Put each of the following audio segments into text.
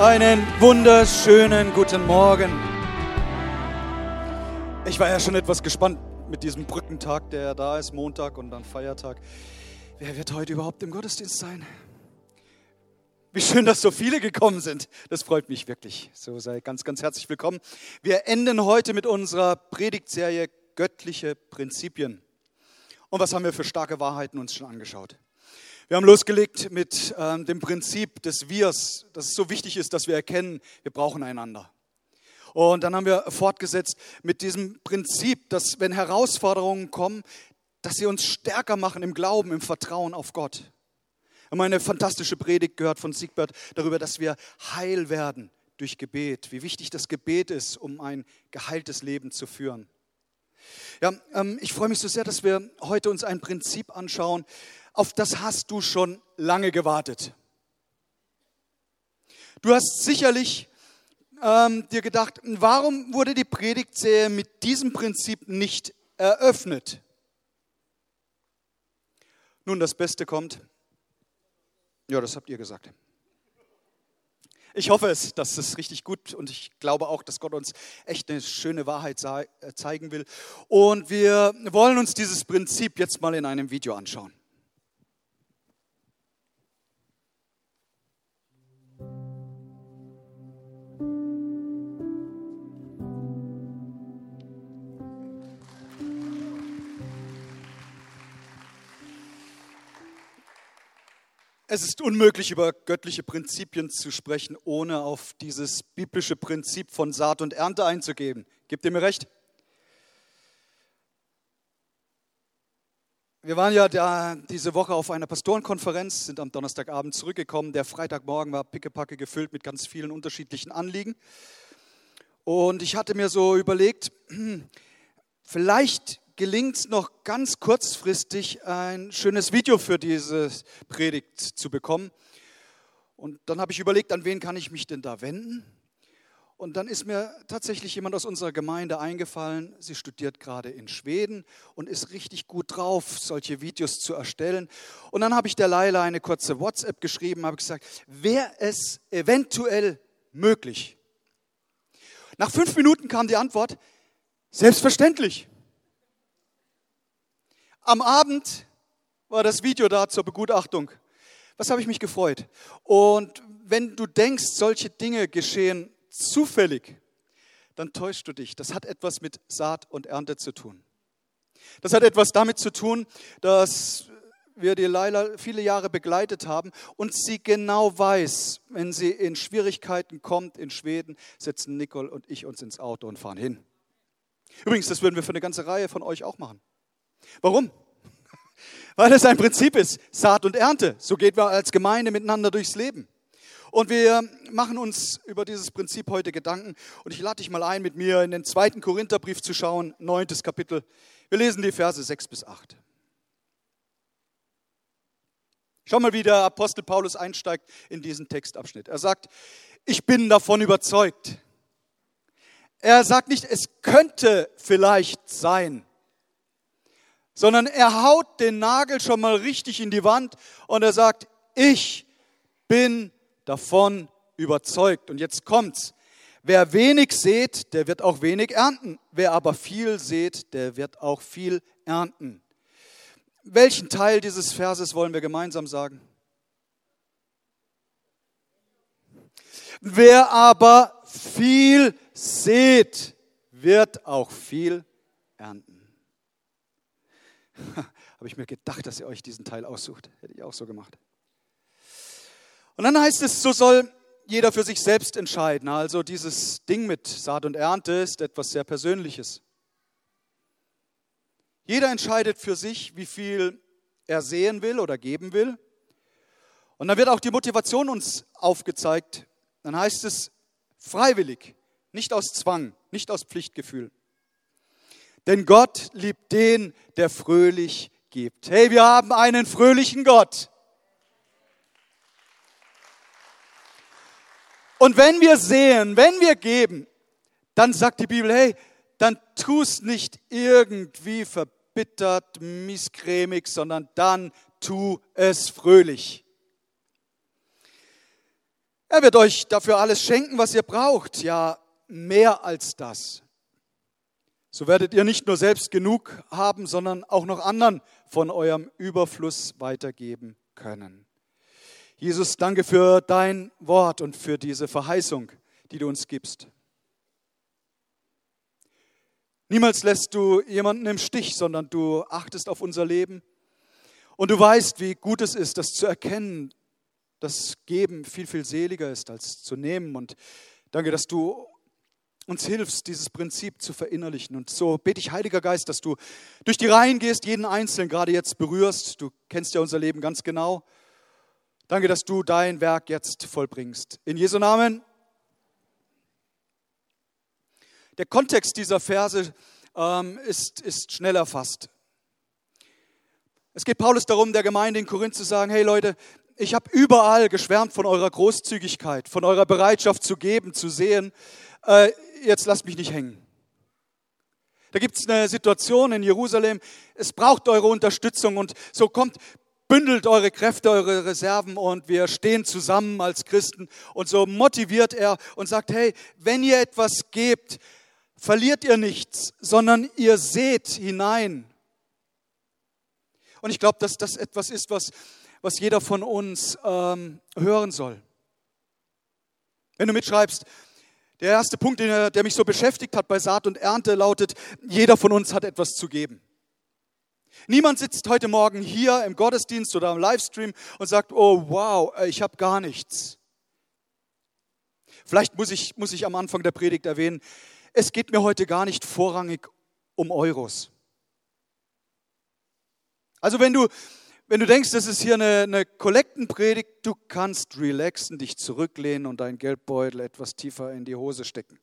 Einen wunderschönen guten Morgen. Ich war ja schon etwas gespannt mit diesem Brückentag, der da ist, Montag und dann Feiertag. Wer wird heute überhaupt im Gottesdienst sein? Wie schön, dass so viele gekommen sind. Das freut mich wirklich. So sei ganz, ganz herzlich willkommen. Wir enden heute mit unserer Predigtserie Göttliche Prinzipien. Und was haben wir für starke Wahrheiten uns schon angeschaut? Wir haben losgelegt mit ähm, dem Prinzip des Wirs, dass es so wichtig ist, dass wir erkennen, wir brauchen einander. Und dann haben wir fortgesetzt mit diesem Prinzip, dass wenn Herausforderungen kommen, dass sie uns stärker machen im Glauben, im Vertrauen auf Gott. Wir haben eine fantastische Predigt gehört von Siegbert darüber, dass wir heil werden durch Gebet, wie wichtig das Gebet ist, um ein geheiltes Leben zu führen. Ja, ähm, ich freue mich so sehr, dass wir heute uns ein Prinzip anschauen, auf das hast du schon lange gewartet. Du hast sicherlich ähm, dir gedacht, warum wurde die Predigtserie mit diesem Prinzip nicht eröffnet? Nun, das Beste kommt. Ja, das habt ihr gesagt. Ich hoffe es, dass es richtig gut und ich glaube auch, dass Gott uns echt eine schöne Wahrheit äh, zeigen will. Und wir wollen uns dieses Prinzip jetzt mal in einem Video anschauen. Es ist unmöglich, über göttliche Prinzipien zu sprechen, ohne auf dieses biblische Prinzip von Saat und Ernte einzugeben. Gebt ihr mir recht? Wir waren ja da diese Woche auf einer Pastorenkonferenz, sind am Donnerstagabend zurückgekommen. Der Freitagmorgen war pickepacke gefüllt mit ganz vielen unterschiedlichen Anliegen. Und ich hatte mir so überlegt, vielleicht gelingt noch ganz kurzfristig, ein schönes Video für diese Predigt zu bekommen. Und dann habe ich überlegt, an wen kann ich mich denn da wenden? Und dann ist mir tatsächlich jemand aus unserer Gemeinde eingefallen. Sie studiert gerade in Schweden und ist richtig gut drauf, solche Videos zu erstellen. Und dann habe ich der Leila eine kurze WhatsApp geschrieben, habe gesagt, wäre es eventuell möglich? Nach fünf Minuten kam die Antwort, selbstverständlich. Am Abend war das Video da zur Begutachtung. Was habe ich mich gefreut? Und wenn du denkst, solche Dinge geschehen zufällig, dann täuschst du dich. Das hat etwas mit Saat und Ernte zu tun. Das hat etwas damit zu tun, dass wir die Leila viele Jahre begleitet haben und sie genau weiß, wenn sie in Schwierigkeiten kommt in Schweden, setzen Nicole und ich uns ins Auto und fahren hin. Übrigens, das würden wir für eine ganze Reihe von euch auch machen. Warum? Weil es ein Prinzip ist, Saat und Ernte. So geht wir als Gemeinde miteinander durchs Leben. Und wir machen uns über dieses Prinzip heute Gedanken. Und ich lade dich mal ein, mit mir in den zweiten Korintherbrief zu schauen, neuntes Kapitel. Wir lesen die Verse 6 bis 8. Schau mal, wie der Apostel Paulus einsteigt in diesen Textabschnitt. Er sagt, ich bin davon überzeugt. Er sagt nicht, es könnte vielleicht sein sondern er haut den Nagel schon mal richtig in die Wand und er sagt, ich bin davon überzeugt. Und jetzt kommt's. Wer wenig sät, der wird auch wenig ernten. Wer aber viel sät, der wird auch viel ernten. Welchen Teil dieses Verses wollen wir gemeinsam sagen? Wer aber viel sät, wird auch viel ernten. Habe ich mir gedacht, dass ihr euch diesen Teil aussucht. Hätte ich auch so gemacht. Und dann heißt es, so soll jeder für sich selbst entscheiden. Also dieses Ding mit Saat und Ernte ist etwas sehr Persönliches. Jeder entscheidet für sich, wie viel er sehen will oder geben will. Und dann wird auch die Motivation uns aufgezeigt. Dann heißt es freiwillig, nicht aus Zwang, nicht aus Pflichtgefühl. Denn Gott liebt den, der fröhlich gibt. Hey, wir haben einen fröhlichen Gott. Und wenn wir sehen, wenn wir geben, dann sagt die Bibel, hey, dann tu es nicht irgendwie verbittert, misscremig, sondern dann tu es fröhlich. Er wird euch dafür alles schenken, was ihr braucht. Ja, mehr als das. So werdet ihr nicht nur selbst genug haben, sondern auch noch anderen von eurem Überfluss weitergeben können. Jesus, danke für dein Wort und für diese Verheißung, die du uns gibst. Niemals lässt du jemanden im Stich, sondern du achtest auf unser Leben. Und du weißt, wie gut es ist, das zu erkennen, dass Geben viel, viel seliger ist als zu nehmen. Und danke, dass du uns hilfst, dieses Prinzip zu verinnerlichen. Und so bete ich, Heiliger Geist, dass du durch die Reihen gehst, jeden Einzelnen gerade jetzt berührst. Du kennst ja unser Leben ganz genau. Danke, dass du dein Werk jetzt vollbringst. In Jesu Namen. Der Kontext dieser Verse ähm, ist, ist schnell erfasst. Es geht Paulus darum, der Gemeinde in Korinth zu sagen, hey Leute, ich habe überall geschwärmt von eurer Großzügigkeit, von eurer Bereitschaft zu geben, zu sehen. Äh, jetzt lasst mich nicht hängen. Da gibt es eine Situation in Jerusalem, es braucht eure Unterstützung und so kommt, bündelt eure Kräfte, eure Reserven und wir stehen zusammen als Christen und so motiviert er und sagt, hey, wenn ihr etwas gebt, verliert ihr nichts, sondern ihr seht hinein. Und ich glaube, dass das etwas ist, was, was jeder von uns ähm, hören soll. Wenn du mitschreibst, der erste Punkt, der, mich so beschäftigt hat bei Saat und Ernte, lautet, jeder von uns hat etwas zu geben. Niemand sitzt heute Morgen hier im Gottesdienst oder im Livestream und sagt, oh wow, ich habe gar nichts. Vielleicht muss ich, muss ich am Anfang der Predigt erwähnen, es geht mir heute gar nicht vorrangig um Euros. Also wenn du, wenn du denkst, das ist hier eine, eine Kollektenpredigt, du kannst relaxen, dich zurücklehnen und deinen Geldbeutel etwas tiefer in die Hose stecken.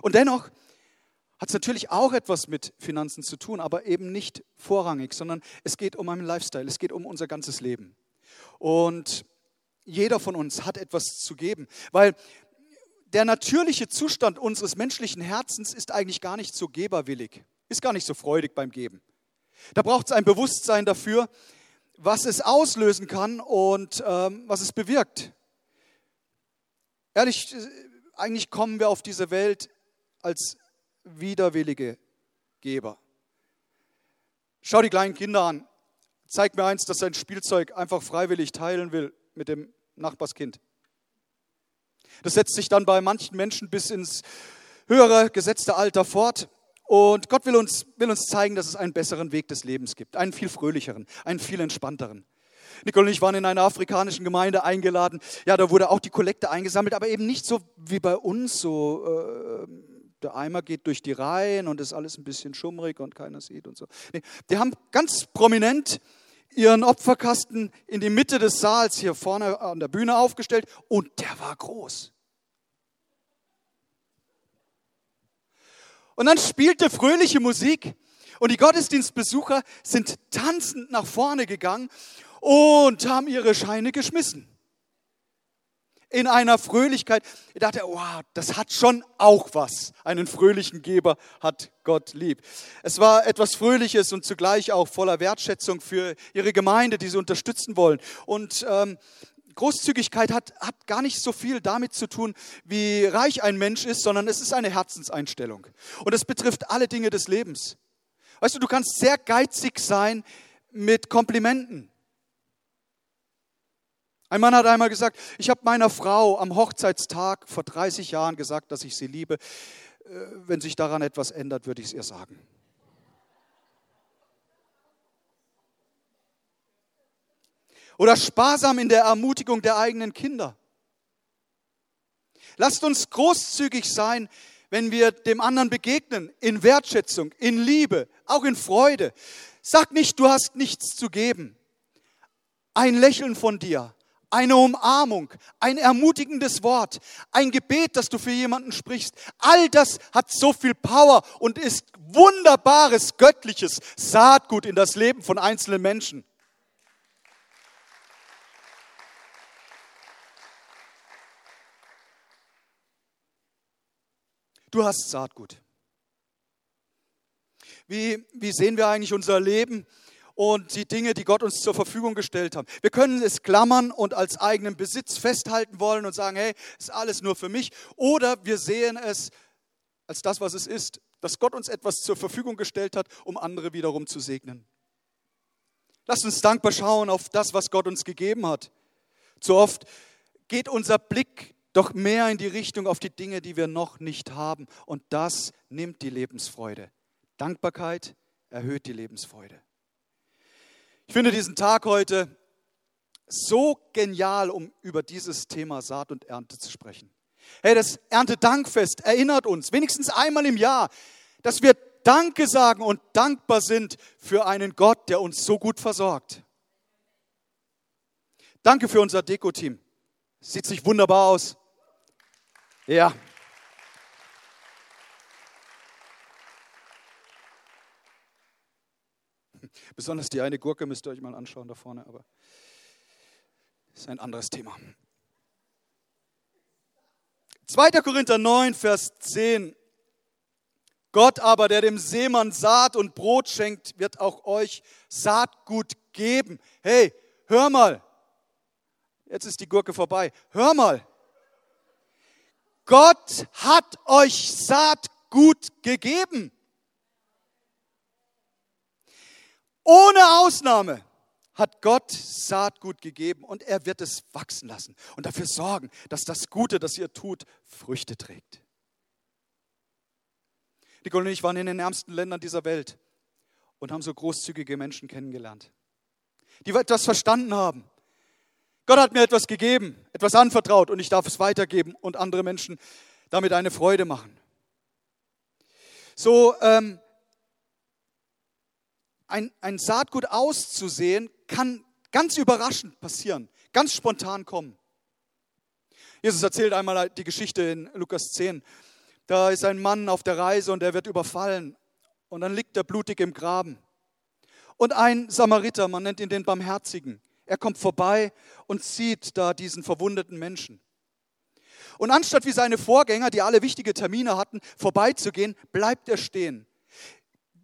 Und dennoch hat es natürlich auch etwas mit Finanzen zu tun, aber eben nicht vorrangig, sondern es geht um einen Lifestyle, es geht um unser ganzes Leben. Und jeder von uns hat etwas zu geben, weil der natürliche Zustand unseres menschlichen Herzens ist eigentlich gar nicht so geberwillig, ist gar nicht so freudig beim Geben. Da braucht es ein Bewusstsein dafür, was es auslösen kann und ähm, was es bewirkt. Ehrlich, eigentlich kommen wir auf diese Welt als widerwillige Geber. Schau die kleinen Kinder an. Zeig mir eins, das sein Spielzeug einfach freiwillig teilen will mit dem Nachbarskind. Das setzt sich dann bei manchen Menschen bis ins höhere gesetzte Alter fort. Und Gott will uns, will uns zeigen, dass es einen besseren Weg des Lebens gibt, einen viel fröhlicheren, einen viel entspannteren. Nicole und ich waren in einer afrikanischen Gemeinde eingeladen. Ja, da wurde auch die Kollekte eingesammelt, aber eben nicht so wie bei uns, so äh, der Eimer geht durch die Reihen und ist alles ein bisschen schummrig und keiner sieht und so. Nee, die haben ganz prominent ihren Opferkasten in die Mitte des Saals hier vorne an der Bühne aufgestellt und der war groß. Und dann spielte fröhliche Musik und die Gottesdienstbesucher sind tanzend nach vorne gegangen und haben ihre Scheine geschmissen in einer Fröhlichkeit. Ich dachte, wow, das hat schon auch was. Einen fröhlichen Geber hat Gott lieb. Es war etwas Fröhliches und zugleich auch voller Wertschätzung für ihre Gemeinde, die sie unterstützen wollen. Und ähm, Großzügigkeit hat, hat gar nicht so viel damit zu tun, wie reich ein Mensch ist, sondern es ist eine Herzenseinstellung. Und es betrifft alle Dinge des Lebens. Weißt du, du kannst sehr geizig sein mit Komplimenten. Ein Mann hat einmal gesagt, ich habe meiner Frau am Hochzeitstag vor 30 Jahren gesagt, dass ich sie liebe. Äh, wenn sich daran etwas ändert, würde ich es ihr sagen. Oder sparsam in der Ermutigung der eigenen Kinder. Lasst uns großzügig sein, wenn wir dem anderen begegnen, in Wertschätzung, in Liebe, auch in Freude. Sag nicht, du hast nichts zu geben. Ein Lächeln von dir, eine Umarmung, ein ermutigendes Wort, ein Gebet, das du für jemanden sprichst. All das hat so viel Power und ist wunderbares, göttliches Saatgut in das Leben von einzelnen Menschen. Du hast Saatgut. Wie, wie sehen wir eigentlich unser Leben? und die Dinge, die Gott uns zur Verfügung gestellt hat. Wir können es klammern und als eigenen Besitz festhalten wollen und sagen, hey, ist alles nur für mich. Oder wir sehen es als das, was es ist, dass Gott uns etwas zur Verfügung gestellt hat, um andere wiederum zu segnen. Lasst uns dankbar schauen auf das, was Gott uns gegeben hat. Zu oft geht unser Blick doch mehr in die Richtung auf die Dinge, die wir noch nicht haben. Und das nimmt die Lebensfreude. Dankbarkeit erhöht die Lebensfreude. Ich finde diesen Tag heute so genial, um über dieses Thema Saat und Ernte zu sprechen. Hey, das Erntedankfest erinnert uns wenigstens einmal im Jahr, dass wir Danke sagen und dankbar sind für einen Gott, der uns so gut versorgt. Danke für unser Deko-Team. Sieht sich wunderbar aus. Ja. Besonders die eine Gurke müsst ihr euch mal anschauen da vorne, aber ist ein anderes Thema. 2. Korinther 9, Vers 10. Gott aber, der dem Seemann Saat und Brot schenkt, wird auch euch Saatgut geben. Hey, hör mal. Jetzt ist die Gurke vorbei. Hör mal. Gott hat euch Saatgut gegeben. Ohne Ausnahme hat Gott Saatgut gegeben und er wird es wachsen lassen und dafür sorgen, dass das Gute, das ihr tut, Früchte trägt. Nicole und ich waren in den ärmsten Ländern dieser Welt und haben so großzügige Menschen kennengelernt, die etwas verstanden haben. Gott hat mir etwas gegeben, etwas anvertraut und ich darf es weitergeben und andere Menschen damit eine Freude machen. So ähm, ein, ein Saatgut auszusehen, kann ganz überraschend passieren, ganz spontan kommen. Jesus erzählt einmal die Geschichte in Lukas 10. Da ist ein Mann auf der Reise und er wird überfallen und dann liegt er blutig im Graben. Und ein Samariter, man nennt ihn den Barmherzigen, er kommt vorbei und sieht da diesen verwundeten Menschen. Und anstatt wie seine Vorgänger, die alle wichtige Termine hatten, vorbeizugehen, bleibt er stehen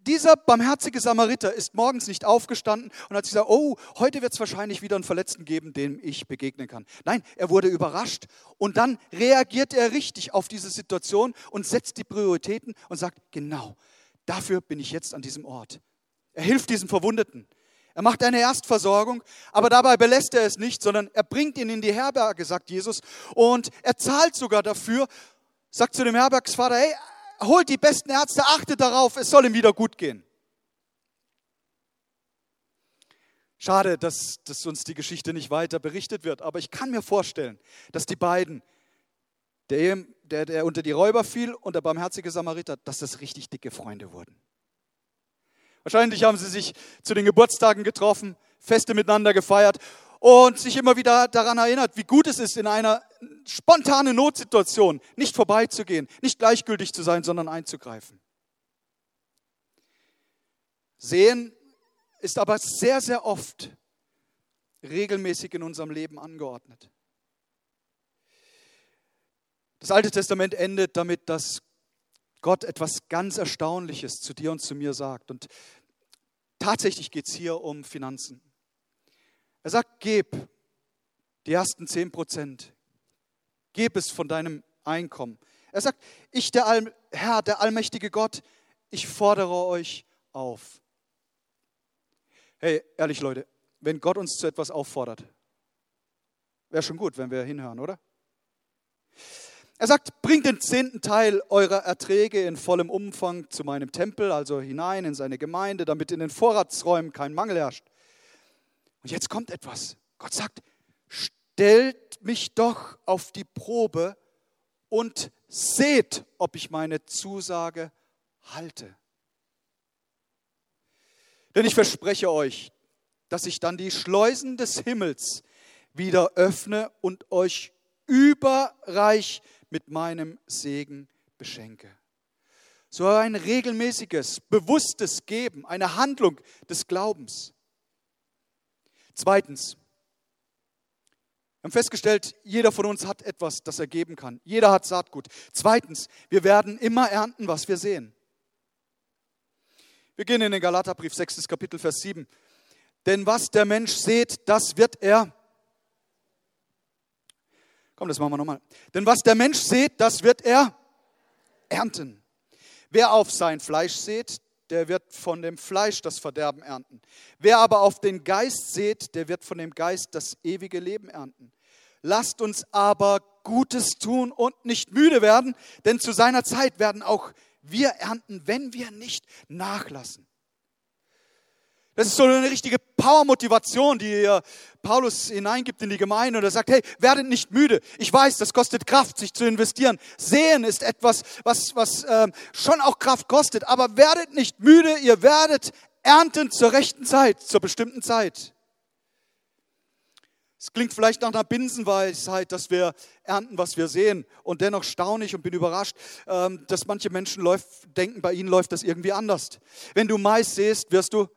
dieser barmherzige Samariter ist morgens nicht aufgestanden und hat gesagt, oh, heute wird es wahrscheinlich wieder einen Verletzten geben, dem ich begegnen kann. Nein, er wurde überrascht und dann reagiert er richtig auf diese Situation und setzt die Prioritäten und sagt, genau, dafür bin ich jetzt an diesem Ort. Er hilft diesem Verwundeten. Er macht eine Erstversorgung, aber dabei belässt er es nicht, sondern er bringt ihn in die Herberge, sagt Jesus, und er zahlt sogar dafür, sagt zu dem Herbergsvater, hey, holt die besten Ärzte, achtet darauf, es soll ihm wieder gut gehen. Schade, dass, dass uns die Geschichte nicht weiter berichtet wird, aber ich kann mir vorstellen, dass die beiden, der, der, der unter die Räuber fiel und der barmherzige Samariter, dass das richtig dicke Freunde wurden. Wahrscheinlich haben sie sich zu den Geburtstagen getroffen, Feste miteinander gefeiert und sich immer wieder daran erinnert, wie gut es ist, in einer spontanen Notsituation nicht vorbeizugehen, nicht gleichgültig zu sein, sondern einzugreifen. Sehen ist aber sehr, sehr oft regelmäßig in unserem Leben angeordnet. Das Alte Testament endet damit, dass Gott etwas ganz Erstaunliches zu dir und zu mir sagt. Und tatsächlich geht es hier um Finanzen. Er sagt, gib die ersten 10 Prozent. Gib es von deinem Einkommen. Er sagt, ich, der All Herr, der allmächtige Gott, ich fordere euch auf. Hey, ehrlich Leute, wenn Gott uns zu etwas auffordert, wäre schon gut, wenn wir hinhören, oder? Er sagt, bringt den zehnten Teil eurer Erträge in vollem Umfang zu meinem Tempel, also hinein in seine Gemeinde, damit in den Vorratsräumen kein Mangel herrscht. Und jetzt kommt etwas. Gott sagt, stellt mich doch auf die Probe und seht, ob ich meine Zusage halte. Denn ich verspreche euch, dass ich dann die Schleusen des Himmels wieder öffne und euch überreich mit meinem Segen beschenke. So ein regelmäßiges, bewusstes Geben, eine Handlung des Glaubens. Zweitens, wir haben festgestellt, jeder von uns hat etwas, das er geben kann. Jeder hat Saatgut. Zweitens, wir werden immer ernten, was wir sehen. Wir gehen in den Galaterbrief, 6. Kapitel, Vers 7. Denn was der Mensch sät, das wird er. Komm, das machen wir nochmal. Denn was der Mensch sät, das wird er ernten. Wer auf sein Fleisch sät, der wird von dem Fleisch das Verderben ernten. Wer aber auf den Geist sät, der wird von dem Geist das ewige Leben ernten. Lasst uns aber Gutes tun und nicht müde werden, denn zu seiner Zeit werden auch wir ernten, wenn wir nicht nachlassen. Das ist so eine richtige Power-Motivation, die Paulus hineingibt in die Gemeinde und er sagt, hey, werdet nicht müde. Ich weiß, das kostet Kraft, sich zu investieren. Sehen ist etwas, was, was äh, schon auch Kraft kostet, aber werdet nicht müde, ihr werdet ernten zur rechten Zeit, zur bestimmten Zeit. Es klingt vielleicht nach einer Binsenweisheit, dass wir ernten, was wir sehen. Und dennoch staune ich und bin überrascht, ähm, dass manche Menschen denken, bei ihnen läuft das irgendwie anders. Wenn du Mais säst, wirst du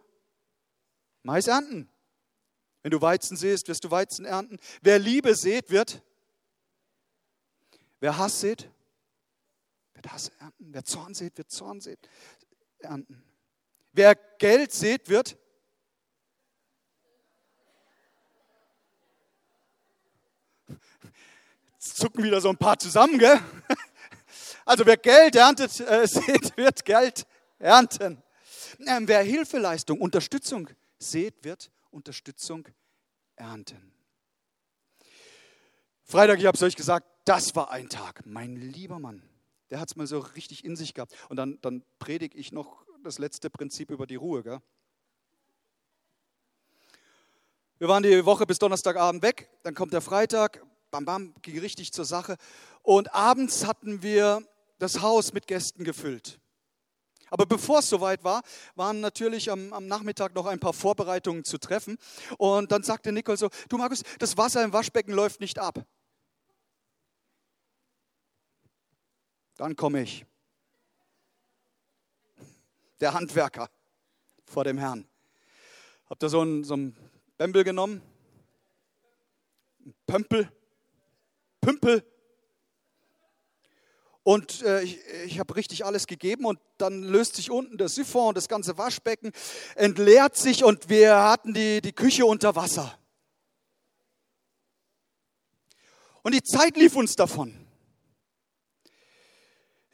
Mais ernten. Wenn du Weizen säst, wirst du Weizen ernten. Wer Liebe sät, wird. Wer Hass sät, wird Hass ernten. Wer Zorn sät, wird Zorn sät, ernten. Wer Geld sät, wird Jetzt zucken wieder so ein paar zusammen, gell? Also wer Geld erntet, äh, sät, wird Geld ernten. Ähm, wer Hilfeleistung, Unterstützung sät, wird Unterstützung ernten. Freitag, ich habe es euch gesagt, das war ein Tag, mein lieber Mann. Der hat es mal so richtig in sich gehabt. Und dann, dann predige ich noch das letzte Prinzip über die Ruhe. Gell? Wir waren die Woche bis Donnerstagabend weg, dann kommt der Freitag, bam, bam, ging richtig zur Sache. Und abends hatten wir das Haus mit Gästen gefüllt. Aber bevor es soweit war, waren natürlich am, am, Nachmittag noch ein paar Vorbereitungen zu treffen. Und dann sagte Nicole so, du Markus, das Wasser im Waschbecken läuft nicht ab. Dann komme ich. Der Handwerker vor dem Herrn. Habt ihr so einen, so einen genommen? Ein Pömpel? Pümpel? Und äh, ich, ich habe richtig alles gegeben und dann löst sich unten der Siphon und das ganze Waschbecken entleert sich und wir hatten die, die Küche unter Wasser. Und die Zeit lief uns davon.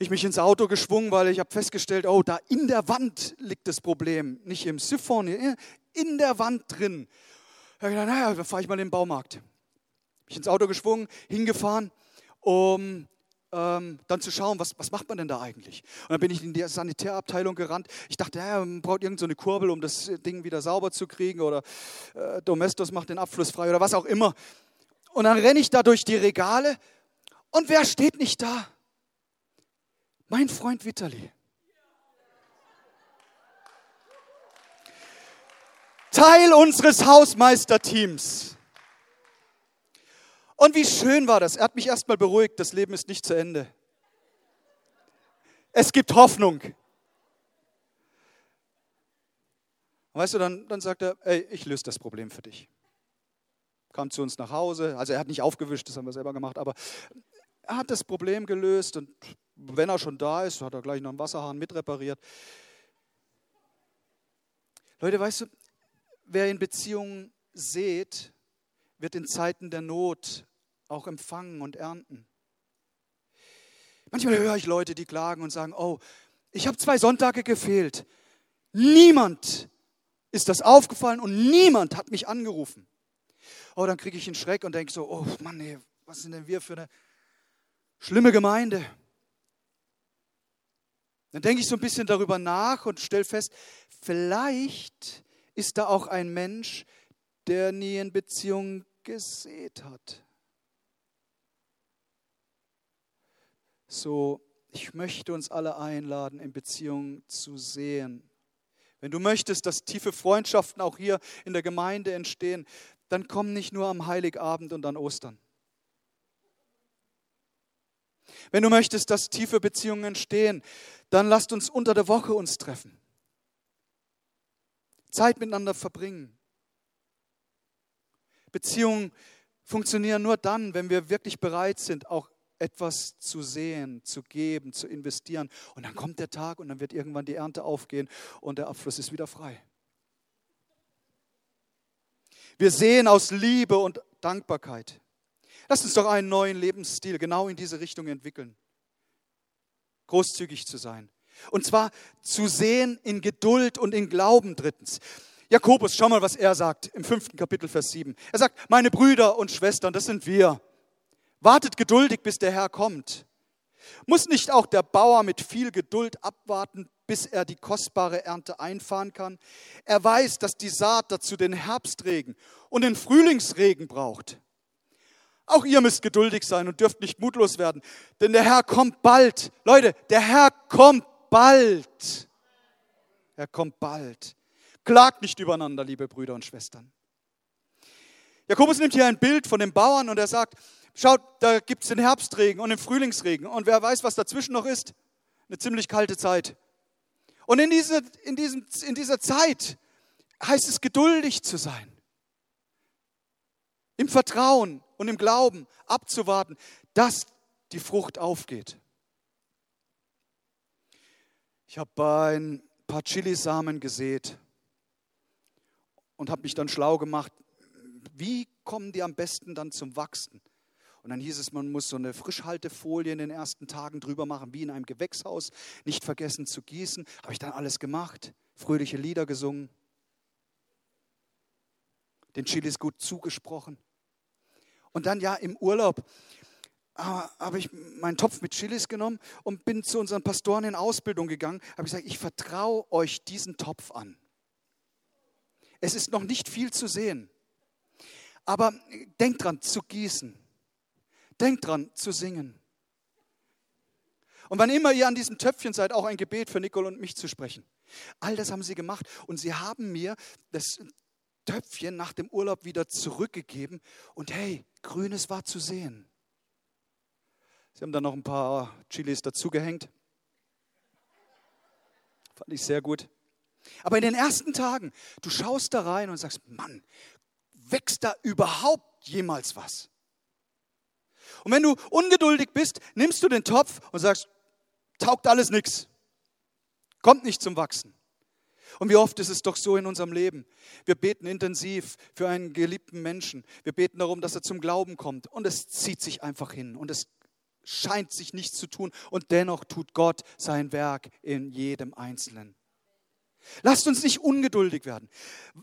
Ich mich ins Auto geschwungen, weil ich habe festgestellt, oh, da in der Wand liegt das Problem. Nicht im Siphon, in der Wand drin. Da ich gedacht, naja, da fahre ich mal in den Baumarkt. Mich ins Auto geschwungen, hingefahren, um ähm, dann zu schauen, was, was macht man denn da eigentlich? Und dann bin ich in die Sanitärabteilung gerannt. Ich dachte, ja, man braucht irgendeine so Kurbel, um das Ding wieder sauber zu kriegen oder äh, Domestos macht den Abfluss frei oder was auch immer. Und dann renne ich da durch die Regale und wer steht nicht da? Mein Freund Vitali. Teil unseres Hausmeisterteams. Und wie schön war das. Er hat mich erstmal beruhigt, das Leben ist nicht zu Ende. Es gibt Hoffnung. Weißt du, dann, dann sagt er, ey, ich löse das Problem für dich. Kam zu uns nach Hause, also er hat nicht aufgewischt, das haben wir selber gemacht, aber er hat das Problem gelöst und wenn er schon da ist, hat er gleich noch einen Wasserhahn mitrepariert. Leute, weißt du, wer in Beziehungen sät, wird in Zeiten der Not auch empfangen und ernten. Manchmal höre ich Leute, die klagen und sagen, oh, ich habe zwei Sonntage gefehlt. Niemand ist das aufgefallen und niemand hat mich angerufen. Oh, dann kriege ich einen Schreck und denke so, oh Mann, ey, was sind denn wir für eine schlimme Gemeinde? Dann denke ich so ein bisschen darüber nach und stelle fest, vielleicht ist da auch ein Mensch, der nie in Beziehung gesät hat. So, ich möchte uns alle einladen, in Beziehung zu sehen. Wenn du möchtest, dass tiefe Freundschaften auch hier in der Gemeinde entstehen, dann komm nicht nur am Heiligabend und an Ostern. Wenn du möchtest, dass tiefe Beziehungen entstehen, dann lasst uns unter der Woche uns treffen. Zeit miteinander verbringen. Beziehungen funktionieren nur dann, wenn wir wirklich bereit sind, auch etwas zu sehen, zu geben, zu investieren. Und dann kommt der Tag und dann wird irgendwann die Ernte aufgehen und der Abfluss ist wieder frei. Wir sehen aus Liebe und Dankbarkeit. Lasst uns doch einen neuen Lebensstil genau in diese Richtung entwickeln. Großzügig zu sein. Und zwar zu sehen in Geduld und in Glauben drittens. Jakobus, schau mal, was er sagt im fünften Kapitel, Vers 7. Er sagt, meine Brüder und Schwestern, das sind wir. Wartet geduldig, bis der Herr kommt. Muss nicht auch der Bauer mit viel Geduld abwarten, bis er die kostbare Ernte einfahren kann? Er weiß, dass die Saat dazu den Herbstregen und den Frühlingsregen braucht. Auch ihr müsst geduldig sein und dürft nicht mutlos werden, denn der Herr kommt bald. Leute, der Herr kommt bald. Er kommt bald. Klagt nicht übereinander, liebe Brüder und Schwestern. Jakobus nimmt hier ein Bild von dem Bauern und er sagt, schaut, da gibt es den Herbstregen und den Frühlingsregen und wer weiß, was dazwischen noch ist? Eine ziemlich kalte Zeit. Und in, diese, in, diesem, in dieser Zeit heißt es geduldig zu sein. Im Vertrauen und im Glauben abzuwarten, dass die Frucht aufgeht. Ich habe ein paar Chilisamen gesät und habe mich dann schlau gemacht, wie kommen die am besten dann zum Wachsen? Und dann hieß es, man muss so eine Frischhaltefolie in den ersten Tagen drüber machen, wie in einem Gewächshaus, nicht vergessen zu gießen. Habe ich dann alles gemacht, fröhliche Lieder gesungen, den Chilis gut zugesprochen. Und dann ja im Urlaub habe ich meinen Topf mit Chilis genommen und bin zu unseren Pastoren in Ausbildung gegangen. Habe gesagt, ich vertraue euch diesen Topf an. Es ist noch nicht viel zu sehen. Aber denkt dran zu gießen. Denkt dran zu singen. Und wann immer ihr an diesem Töpfchen seid, auch ein Gebet für Nicole und mich zu sprechen. All das haben sie gemacht und sie haben mir das Töpfchen nach dem Urlaub wieder zurückgegeben und hey, Grünes war zu sehen. Sie haben dann noch ein paar Chilis dazugehängt. Fand ich sehr gut. Aber in den ersten Tagen, du schaust da rein und sagst, Mann, wächst da überhaupt jemals was? Und wenn du ungeduldig bist, nimmst du den Topf und sagst, taugt alles nichts. Kommt nicht zum Wachsen. Und wie oft ist es doch so in unserem Leben? Wir beten intensiv für einen geliebten Menschen. Wir beten darum, dass er zum Glauben kommt. Und es zieht sich einfach hin. Und es scheint sich nichts zu tun und dennoch tut Gott sein Werk in jedem Einzelnen. Lasst uns nicht ungeduldig werden.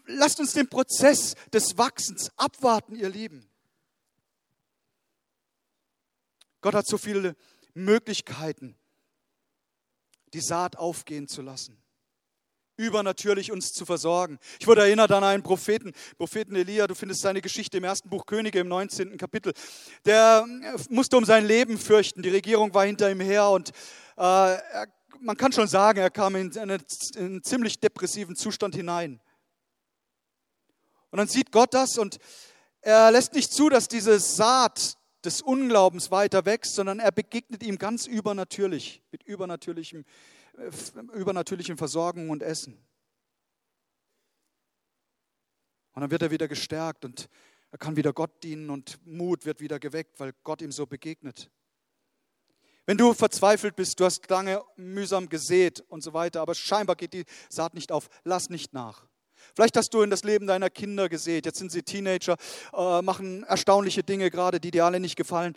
Lasst uns den Prozess des Wachsens abwarten, ihr Lieben. Gott hat so viele Möglichkeiten, die Saat aufgehen zu lassen übernatürlich uns zu versorgen. Ich wurde erinnert an einen Propheten, Propheten Elia, du findest seine Geschichte im ersten Buch Könige im 19. Kapitel. Der äh, musste um sein Leben fürchten, die Regierung war hinter ihm her und äh, er, man kann schon sagen, er kam in einen, in einen ziemlich depressiven Zustand hinein. Und dann sieht Gott das und er lässt nicht zu, dass diese Saat des Unglaubens weiter wächst, sondern er begegnet ihm ganz übernatürlich, mit übernatürlichem äh, übernatürlichen Versorgung und Essen. Und dann wird er wieder gestärkt und er kann wieder Gott dienen und Mut wird wieder geweckt, weil Gott ihm so begegnet. Wenn du verzweifelt bist, du hast lange mühsam gesät und so weiter, aber scheinbar geht die Saat nicht auf, lass nicht nach. Vielleicht hast du in das Leben deiner Kinder gesät, jetzt sind sie Teenager, äh, machen erstaunliche Dinge gerade, die dir alle nicht gefallen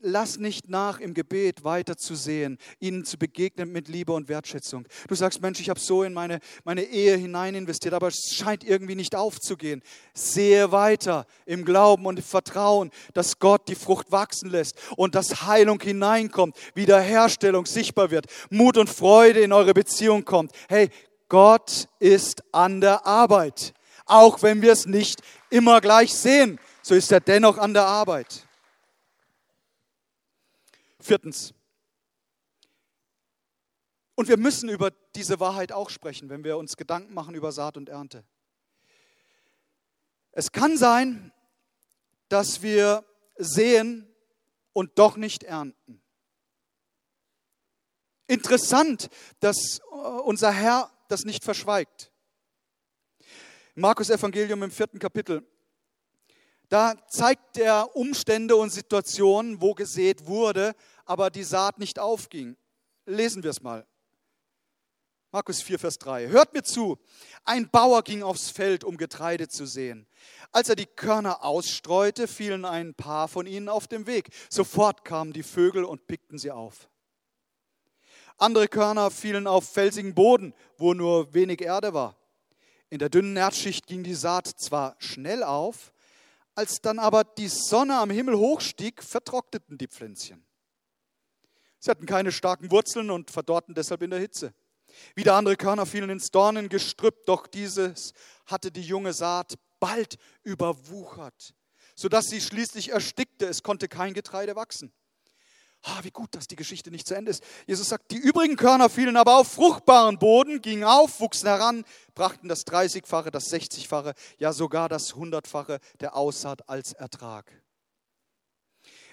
lass nicht nach, im Gebet weiter zu sehen, ihnen zu begegnen mit Liebe und Wertschätzung. Du sagst, Mensch, ich habe so in meine, meine Ehe hinein investiert, aber es scheint irgendwie nicht aufzugehen. Sehe weiter im Glauben und im Vertrauen, dass Gott die Frucht wachsen lässt und dass Heilung hineinkommt, Wiederherstellung sichtbar wird, Mut und Freude in eure Beziehung kommt. Hey, Gott ist an der Arbeit. Auch wenn wir es nicht immer gleich sehen, so ist er dennoch an der Arbeit. Viertens. Und wir müssen über diese Wahrheit auch sprechen, wenn wir uns Gedanken machen über Saat und Ernte. Es kann sein, dass wir sehen und doch nicht ernten. Interessant, dass äh, unser Herr das nicht verschweigt. Markus Evangelium im vierten Kapitel da zeigt er Umstände und Situationen, wo gesät wurde, aber die Saat nicht aufging. Lesen wir es mal. Markus 4, Vers 3. Hört mir zu. Ein Bauer ging aufs Feld, um Getreide zu sehen. Als er die Körner ausstreute, fielen ein paar von ihnen auf dem Weg. Sofort kamen die Vögel und pickten sie auf. Andere Körner fielen auf felsigen Boden, wo nur wenig Erde war. In der dünnen Erdschicht ging die Saat zwar schnell auf, als dann aber die Sonne am Himmel hochstieg, vertrockneten die Pflänzchen. Sie hatten keine starken Wurzeln und verdorrten deshalb in der Hitze. Wieder andere Körner fielen ins Dornengestrüpp, doch dieses hatte die junge Saat bald überwuchert, sodass sie schließlich erstickte. Es konnte kein Getreide wachsen. Ah, wie gut, dass die Geschichte nicht zu Ende ist. Jesus sagt, die übrigen Körner fielen aber auf fruchtbaren Boden, gingen auf, wuchsen heran, brachten das 30-fache, das 60-fache, ja sogar das 100-fache der Aussaat als Ertrag.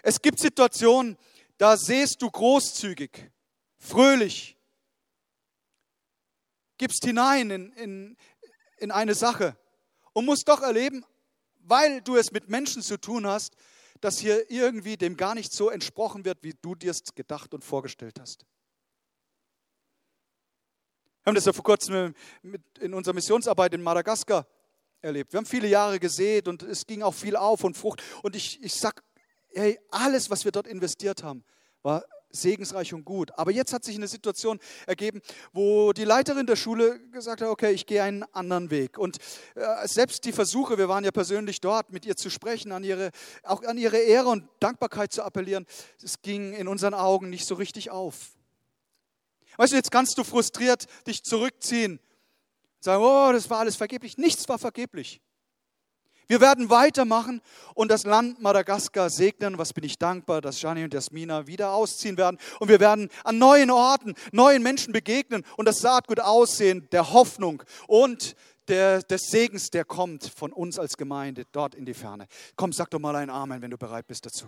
Es gibt Situationen, da sähst du großzügig, fröhlich, gibst hinein in, in, in eine Sache und musst doch erleben, weil du es mit Menschen zu tun hast, dass hier irgendwie dem gar nicht so entsprochen wird, wie du dir es gedacht und vorgestellt hast. Wir haben das ja vor kurzem in unserer Missionsarbeit in Madagaskar erlebt. Wir haben viele Jahre gesät und es ging auch viel auf und Frucht. Und ich, ich sag, hey, alles, was wir dort investiert haben, war segensreich und gut. Aber jetzt hat sich eine Situation ergeben, wo die Leiterin der Schule gesagt hat, okay, ich gehe einen anderen Weg. Und äh, selbst die Versuche, wir waren ja persönlich dort, mit ihr zu sprechen, an ihre, auch an ihre Ehre und Dankbarkeit zu appellieren, es ging in unseren Augen nicht so richtig auf. Weißt du, jetzt kannst du frustriert dich zurückziehen, sagen, oh, das war alles vergeblich. Nichts war vergeblich. Wir werden weitermachen und das Land Madagaskar segnen. Was bin ich dankbar, dass Jani und Jasmina wieder ausziehen werden. Und wir werden an neuen Orten, neuen Menschen begegnen und das Saatgut aussehen der Hoffnung und der, des Segens, der kommt von uns als Gemeinde dort in die Ferne. Komm, sag doch mal ein Amen, wenn du bereit bist dazu.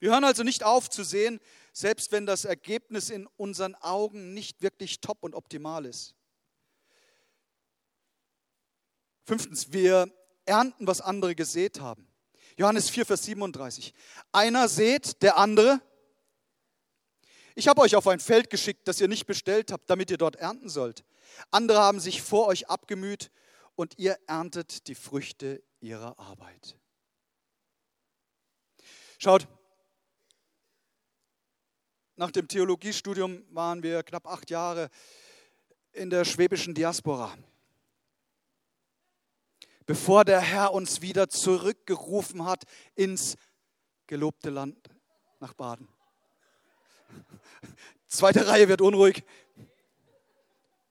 Wir hören also nicht auf zu sehen, selbst wenn das Ergebnis in unseren Augen nicht wirklich top und optimal ist. Fünftens, wir ernten, was andere gesät haben. Johannes 4, Vers 37. Einer sät, der andere. Ich habe euch auf ein Feld geschickt, das ihr nicht bestellt habt, damit ihr dort ernten sollt. Andere haben sich vor euch abgemüht und ihr erntet die Früchte ihrer Arbeit. Schaut, nach dem Theologiestudium waren wir knapp acht Jahre in der schwäbischen Diaspora bevor der Herr uns wieder zurückgerufen hat ins gelobte Land nach Baden. Zweite Reihe wird unruhig.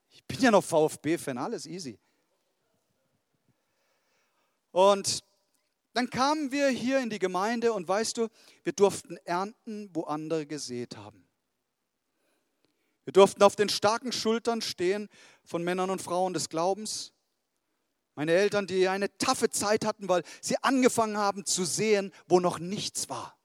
Ich bin ja noch VfB-Fan, alles easy. Und dann kamen wir hier in die Gemeinde und weißt du, wir durften ernten, wo andere gesät haben. Wir durften auf den starken Schultern stehen von Männern und Frauen des Glaubens. Meine Eltern, die eine taffe Zeit hatten, weil sie angefangen haben zu sehen, wo noch nichts war.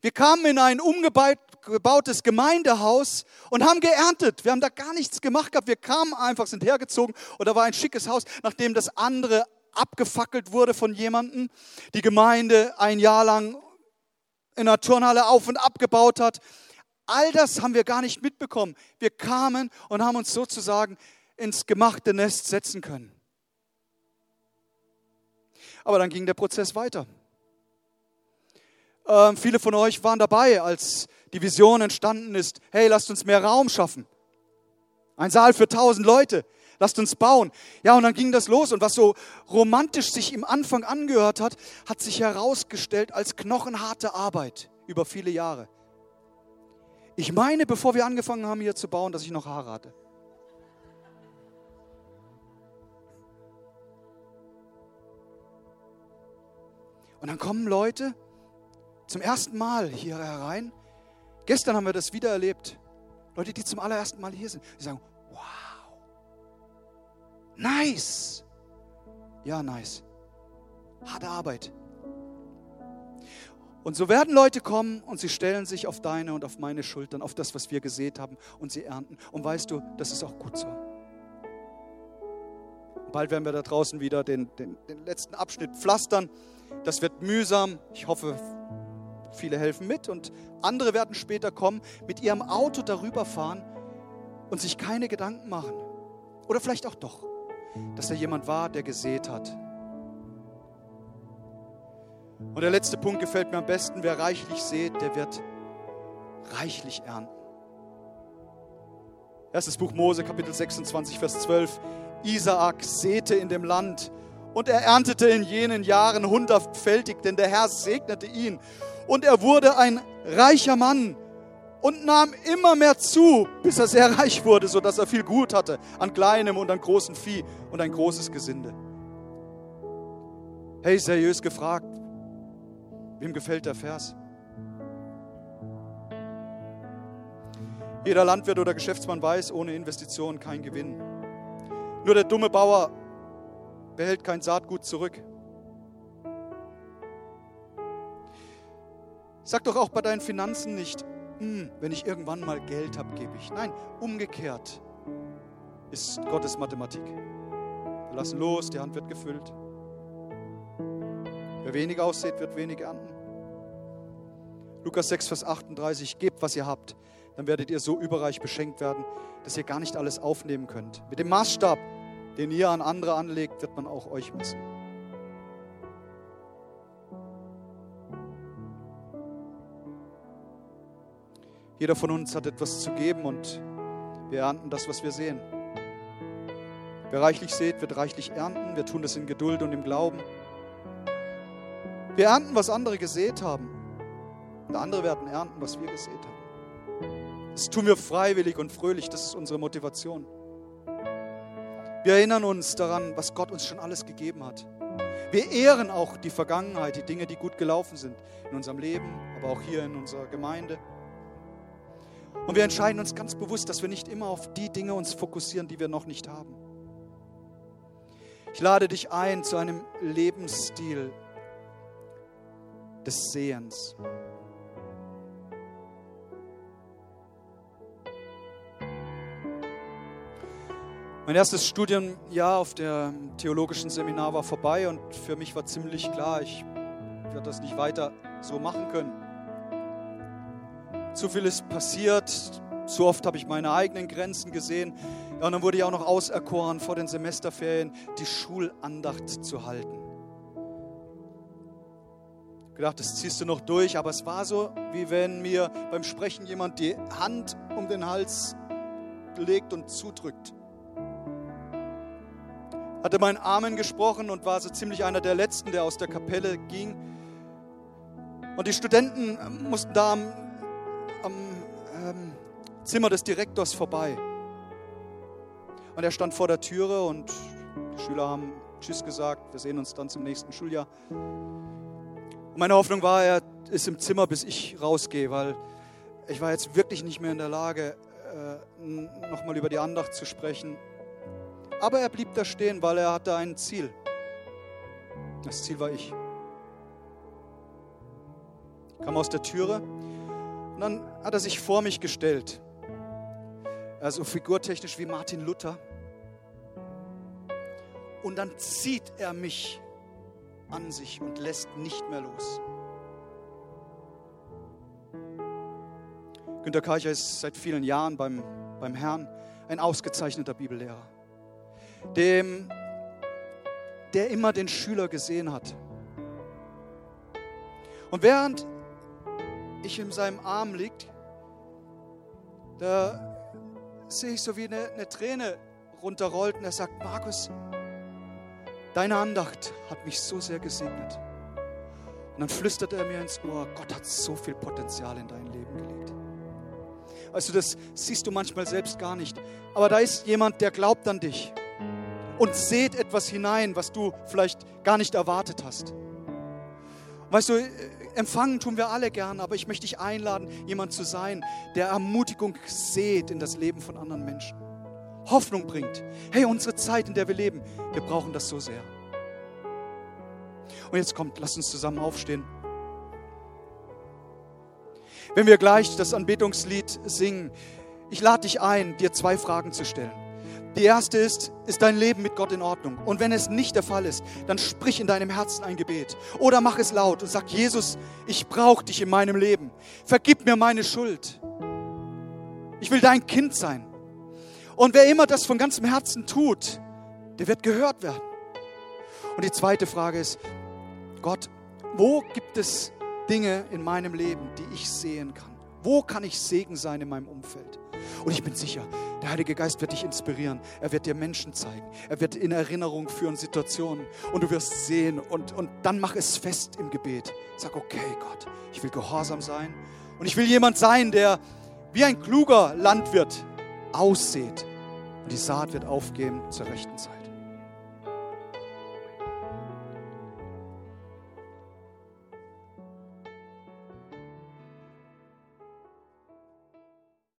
Wir kamen in ein umgebautes Gemeindehaus und haben geerntet. Wir haben da gar nichts gemacht gehabt. Wir kamen einfach, sind hergezogen und da war ein schickes Haus, nachdem das andere abgefackelt wurde von jemandem. Die Gemeinde ein Jahr lang in einer Turnhalle auf und abgebaut hat. All das haben wir gar nicht mitbekommen. Wir kamen und haben uns sozusagen ins gemachte Nest setzen können. Aber dann ging der Prozess weiter. Ähm, viele von euch waren dabei, als die Vision entstanden ist, hey, lasst uns mehr Raum schaffen. Ein Saal für tausend Leute, lasst uns bauen. Ja, und dann ging das los und was so romantisch sich im Anfang angehört hat, hat sich herausgestellt als knochenharte Arbeit über viele Jahre. Ich meine, bevor wir angefangen haben hier zu bauen, dass ich noch Haare hatte. Und dann kommen Leute zum ersten Mal hier herein. Gestern haben wir das wieder erlebt. Leute, die zum allerersten Mal hier sind. Die sagen, wow, nice. Ja, nice. Harte Arbeit. Und so werden Leute kommen und sie stellen sich auf deine und auf meine Schultern, auf das, was wir gesät haben und sie ernten. Und weißt du, das ist auch gut so. Bald werden wir da draußen wieder den, den, den letzten Abschnitt pflastern. Das wird mühsam. Ich hoffe, viele helfen mit und andere werden später kommen, mit ihrem Auto darüber fahren und sich keine Gedanken machen. Oder vielleicht auch doch, dass da jemand war, der gesät hat. Und der letzte Punkt gefällt mir am besten. Wer reichlich sät, der wird reichlich ernten. Erstes Buch Mose, Kapitel 26, Vers 12. Isaak säte in dem Land und er erntete in jenen Jahren hundertfältig, denn der Herr segnete ihn. Und er wurde ein reicher Mann und nahm immer mehr zu, bis er sehr reich wurde, sodass er viel Gut hatte an kleinem und an großem Vieh und ein großes Gesinde. Hey, seriös gefragt, wem gefällt der Vers? Jeder Landwirt oder Geschäftsmann weiß, ohne Investitionen kein Gewinn. Nur der dumme Bauer behält kein Saatgut zurück. Sag doch auch bei deinen Finanzen nicht, hm, wenn ich irgendwann mal Geld habe, gebe ich. Nein, umgekehrt ist Gottes Mathematik. Wir lassen los, die Hand wird gefüllt. Wer wenig aussät, wird wenig ernten. Lukas 6, Vers 38, gebt, was ihr habt, dann werdet ihr so überreich beschenkt werden, dass ihr gar nicht alles aufnehmen könnt. Mit dem Maßstab, den ihr an andere anlegt, wird man auch euch messen. Jeder von uns hat etwas zu geben und wir ernten das, was wir sehen. Wer reichlich sät, wird reichlich ernten. Wir tun das in Geduld und im Glauben. Wir ernten, was andere gesät haben. Und andere werden ernten, was wir gesät haben. Das tun wir freiwillig und fröhlich. Das ist unsere Motivation. Wir erinnern uns daran, was Gott uns schon alles gegeben hat. Wir ehren auch die Vergangenheit, die Dinge, die gut gelaufen sind in unserem Leben, aber auch hier in unserer Gemeinde. Und wir entscheiden uns ganz bewusst, dass wir nicht immer auf die Dinge uns fokussieren, die wir noch nicht haben. Ich lade dich ein zu einem Lebensstil des Sehens. Mein erstes Studienjahr auf dem theologischen Seminar war vorbei und für mich war ziemlich klar, ich werde das nicht weiter so machen können. Zu viel ist passiert, zu oft habe ich meine eigenen Grenzen gesehen. Ja, und dann wurde ich auch noch auserkoren, vor den Semesterferien die Schulandacht zu halten. Ich gedacht, das ziehst du noch durch, aber es war so, wie wenn mir beim Sprechen jemand die Hand um den Hals legt und zudrückt hatte meinen Amen gesprochen und war so ziemlich einer der Letzten, der aus der Kapelle ging. Und die Studenten mussten da am, am ähm, Zimmer des Direktors vorbei. Und er stand vor der Türe und die Schüler haben Tschüss gesagt, wir sehen uns dann zum nächsten Schuljahr. Und meine Hoffnung war, er ist im Zimmer, bis ich rausgehe, weil ich war jetzt wirklich nicht mehr in der Lage, äh, nochmal über die Andacht zu sprechen. Aber er blieb da stehen, weil er hatte ein Ziel. Das Ziel war ich. ich kam aus der Türe und dann hat er sich vor mich gestellt. Also figurtechnisch wie Martin Luther. Und dann zieht er mich an sich und lässt nicht mehr los. Günter Karcher ist seit vielen Jahren beim, beim Herrn ein ausgezeichneter Bibellehrer dem, der immer den Schüler gesehen hat. Und während ich in seinem Arm liegt, da sehe ich so wie eine, eine Träne runterrollt und er sagt, Markus, deine Andacht hat mich so sehr gesegnet. Und dann flüstert er mir ins Ohr, Gott hat so viel Potenzial in dein Leben gelegt. Also das siehst du manchmal selbst gar nicht. Aber da ist jemand, der glaubt an dich und seht etwas hinein, was du vielleicht gar nicht erwartet hast. Weißt du, empfangen tun wir alle gern, aber ich möchte dich einladen, jemand zu sein, der Ermutigung sät in das Leben von anderen Menschen. Hoffnung bringt. Hey, unsere Zeit, in der wir leben, wir brauchen das so sehr. Und jetzt kommt, lass uns zusammen aufstehen. Wenn wir gleich das Anbetungslied singen, ich lade dich ein, dir zwei Fragen zu stellen. Die erste ist, ist dein Leben mit Gott in Ordnung? Und wenn es nicht der Fall ist, dann sprich in deinem Herzen ein Gebet. Oder mach es laut und sag, Jesus, ich brauche dich in meinem Leben. Vergib mir meine Schuld. Ich will dein Kind sein. Und wer immer das von ganzem Herzen tut, der wird gehört werden. Und die zweite Frage ist, Gott, wo gibt es Dinge in meinem Leben, die ich sehen kann? Wo kann ich Segen sein in meinem Umfeld? Und ich bin sicher, der Heilige Geist wird dich inspirieren. Er wird dir Menschen zeigen. Er wird in Erinnerung führen Situationen. Und du wirst sehen. Und, und dann mach es fest im Gebet. Sag, okay, Gott, ich will gehorsam sein. Und ich will jemand sein, der wie ein kluger Landwirt aussät. Und die Saat wird aufgehen zur rechten Zeit.